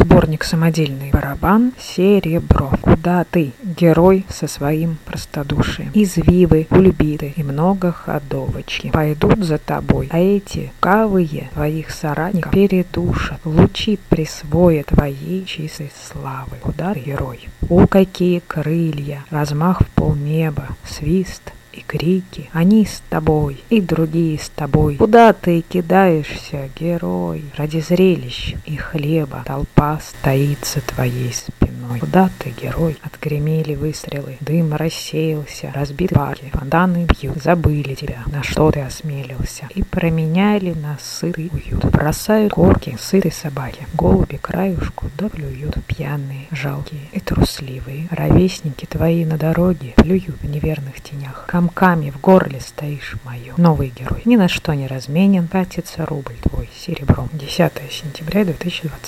Сборник самодельный барабан «Серебро». Куда ты, герой со своим простодушием? Извивы, кульбиты и много ходовочки пойдут за тобой, а эти кавые твоих соратников передушат, лучи присвоят твоей чистой славы. Куда ты, герой? О, какие крылья, размах в полнеба, свист — крики. Они с тобой, и другие с тобой. Куда ты кидаешься, герой? Ради зрелищ и хлеба толпа стоит за твоей спиной. Куда ты, герой? Отгремели выстрелы, дым рассеялся, разбиты парки, фонтаны бьют, забыли тебя, на что ты осмелился, и променяли на сытый уют. Бросают корки сытые собаки, голуби краюшку да плюют, пьяные, жалкие и трусливые. Ровесники твои на дороге плюют в неверных тенях комками в горле стоишь мое. Новый герой. Ни на что не разменен, катится рубль твой серебром. 10 сентября 2020